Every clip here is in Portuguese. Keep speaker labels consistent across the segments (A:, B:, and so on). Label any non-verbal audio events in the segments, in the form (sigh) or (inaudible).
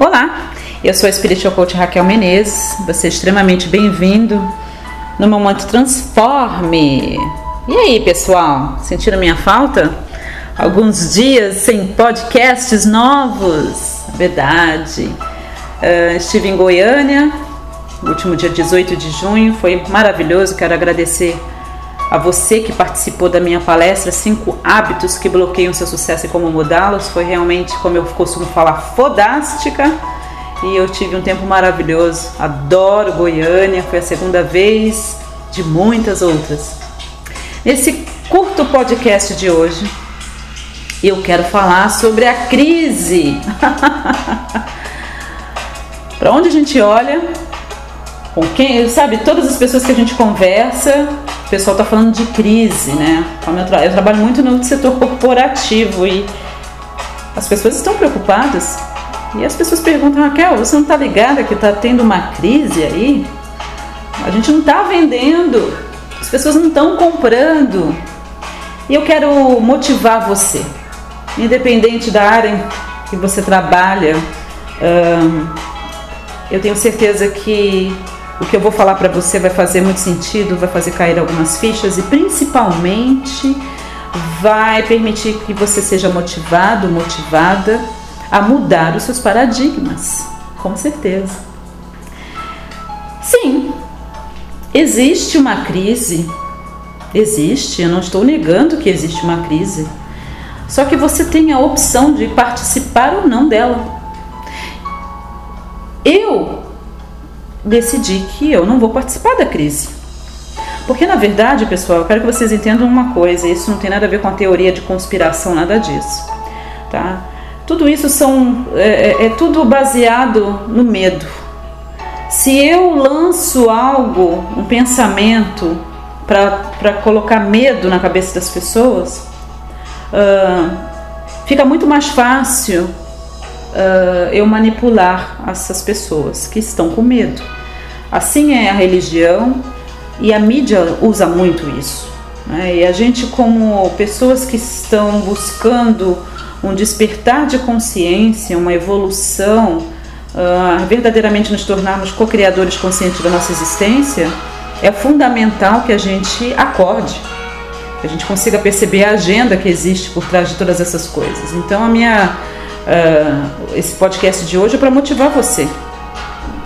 A: Olá, eu sou a Spiritual Coach Raquel Menezes, você é extremamente bem-vindo no Momento Transforme. E aí, pessoal, sentiram minha falta? Alguns dias sem podcasts novos, verdade. Uh, estive em Goiânia, último dia 18 de junho, foi maravilhoso, quero agradecer a você que participou da minha palestra Cinco Hábitos que Bloqueiam Seu Sucesso e Como Mudá-los. Foi realmente, como eu costumo falar, fodástica. E eu tive um tempo maravilhoso. Adoro Goiânia, foi a segunda vez de muitas outras. Nesse curto podcast de hoje, eu quero falar sobre a crise. (laughs) Para onde a gente olha, com quem, sabe, todas as pessoas que a gente conversa, o pessoal está falando de crise, né? Eu trabalho muito no setor corporativo e as pessoas estão preocupadas. E as pessoas perguntam, Raquel, você não está ligada que está tendo uma crise aí? A gente não está vendendo, as pessoas não estão comprando. E eu quero motivar você, independente da área que você trabalha. eu tenho certeza que o que eu vou falar para você vai fazer muito sentido, vai fazer cair algumas fichas e principalmente vai permitir que você seja motivado, motivada a mudar os seus paradigmas, com certeza. Sim, existe uma crise, existe, eu não estou negando que existe uma crise. Só que você tem a opção de participar ou não dela. Eu decidi que eu não vou participar da crise. Porque na verdade, pessoal, eu quero que vocês entendam uma coisa, isso não tem nada a ver com a teoria de conspiração, nada disso. Tá? Tudo isso são, é, é, é tudo baseado no medo. Se eu lanço algo, um pensamento, para colocar medo na cabeça das pessoas, uh, fica muito mais fácil uh, eu manipular essas pessoas que estão com medo. Assim é a religião e a mídia usa muito isso. Né? E a gente, como pessoas que estão buscando um despertar de consciência, uma evolução, uh, verdadeiramente nos tornarmos co-criadores conscientes da nossa existência, é fundamental que a gente acorde, que a gente consiga perceber a agenda que existe por trás de todas essas coisas. Então, a minha, uh, esse podcast de hoje é para motivar você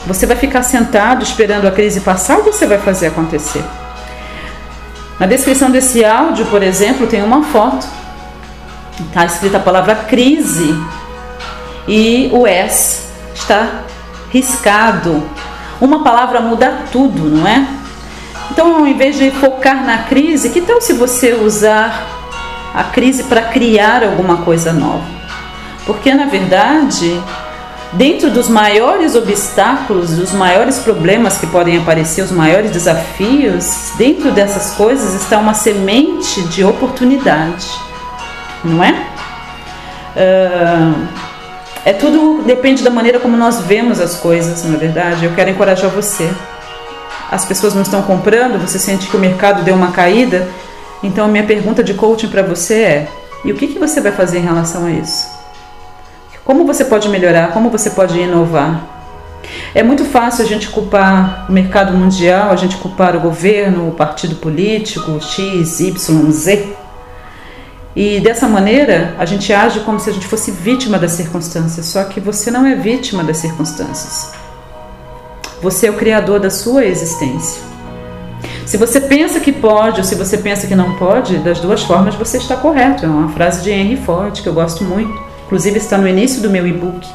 A: você vai ficar sentado esperando a crise passar ou você vai fazer acontecer? Na descrição desse áudio, por exemplo, tem uma foto. Está escrita a palavra crise e o S está riscado. Uma palavra muda tudo, não é? Então, ao invés de focar na crise, que tal se você usar a crise para criar alguma coisa nova? Porque na verdade, Dentro dos maiores obstáculos, dos maiores problemas que podem aparecer, os maiores desafios, dentro dessas coisas está uma semente de oportunidade, não é? Uh, é tudo depende da maneira como nós vemos as coisas, não é verdade? Eu quero encorajar você. As pessoas não estão comprando, você sente que o mercado deu uma caída, então minha pergunta de coaching para você é: e o que, que você vai fazer em relação a isso? Como você pode melhorar? Como você pode inovar? É muito fácil a gente culpar o mercado mundial, a gente culpar o governo, o partido político, X, Y, Z. E dessa maneira a gente age como se a gente fosse vítima das circunstâncias, só que você não é vítima das circunstâncias. Você é o criador da sua existência. Se você pensa que pode ou se você pensa que não pode, das duas formas você está correto. É uma frase de Henry Ford que eu gosto muito. Inclusive está no início do meu e-book.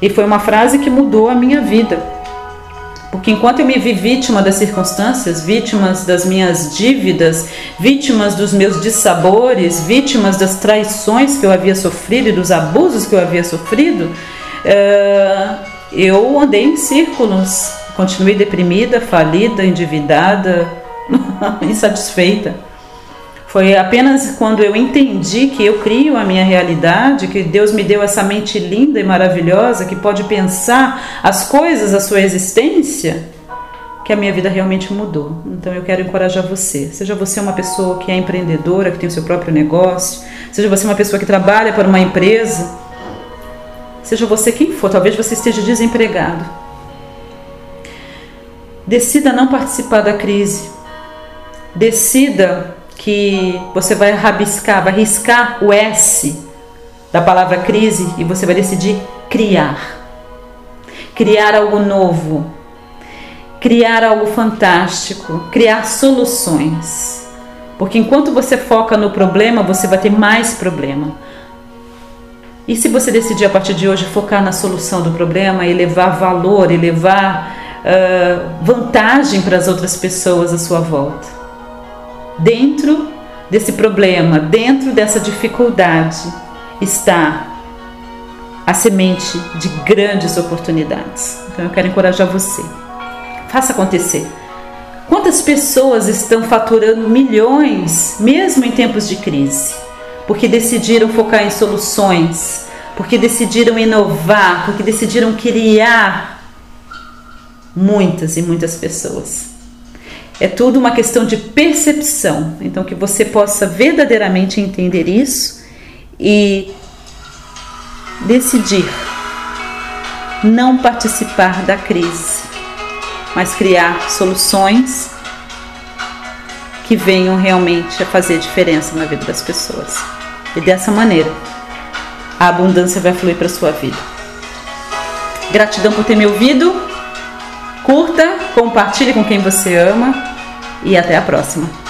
A: E foi uma frase que mudou a minha vida. Porque enquanto eu me vi vítima das circunstâncias, vítimas das minhas dívidas, vítimas dos meus dissabores, vítimas das traições que eu havia sofrido e dos abusos que eu havia sofrido, eh, eu andei em círculos, continuei deprimida, falida, endividada, (laughs) insatisfeita. Foi apenas quando eu entendi que eu crio a minha realidade, que Deus me deu essa mente linda e maravilhosa que pode pensar as coisas da sua existência, que a minha vida realmente mudou. Então eu quero encorajar você. Seja você uma pessoa que é empreendedora, que tem o seu próprio negócio, seja você uma pessoa que trabalha para uma empresa, seja você quem for, talvez você esteja desempregado. Decida não participar da crise. Decida que você vai rabiscar, vai riscar o S da palavra crise e você vai decidir criar. Criar algo novo, criar algo fantástico, criar soluções. Porque enquanto você foca no problema, você vai ter mais problema. E se você decidir a partir de hoje focar na solução do problema e levar valor e levar uh, vantagem para as outras pessoas à sua volta? Dentro desse problema, dentro dessa dificuldade, está a semente de grandes oportunidades. Então eu quero encorajar você. Faça acontecer. Quantas pessoas estão faturando milhões, mesmo em tempos de crise? Porque decidiram focar em soluções, porque decidiram inovar, porque decidiram criar muitas e muitas pessoas. É tudo uma questão de percepção. Então, que você possa verdadeiramente entender isso e decidir não participar da crise mas criar soluções que venham realmente a fazer diferença na vida das pessoas. E dessa maneira, a abundância vai fluir para sua vida. Gratidão por ter me ouvido. Curta, compartilhe com quem você ama e até a próxima.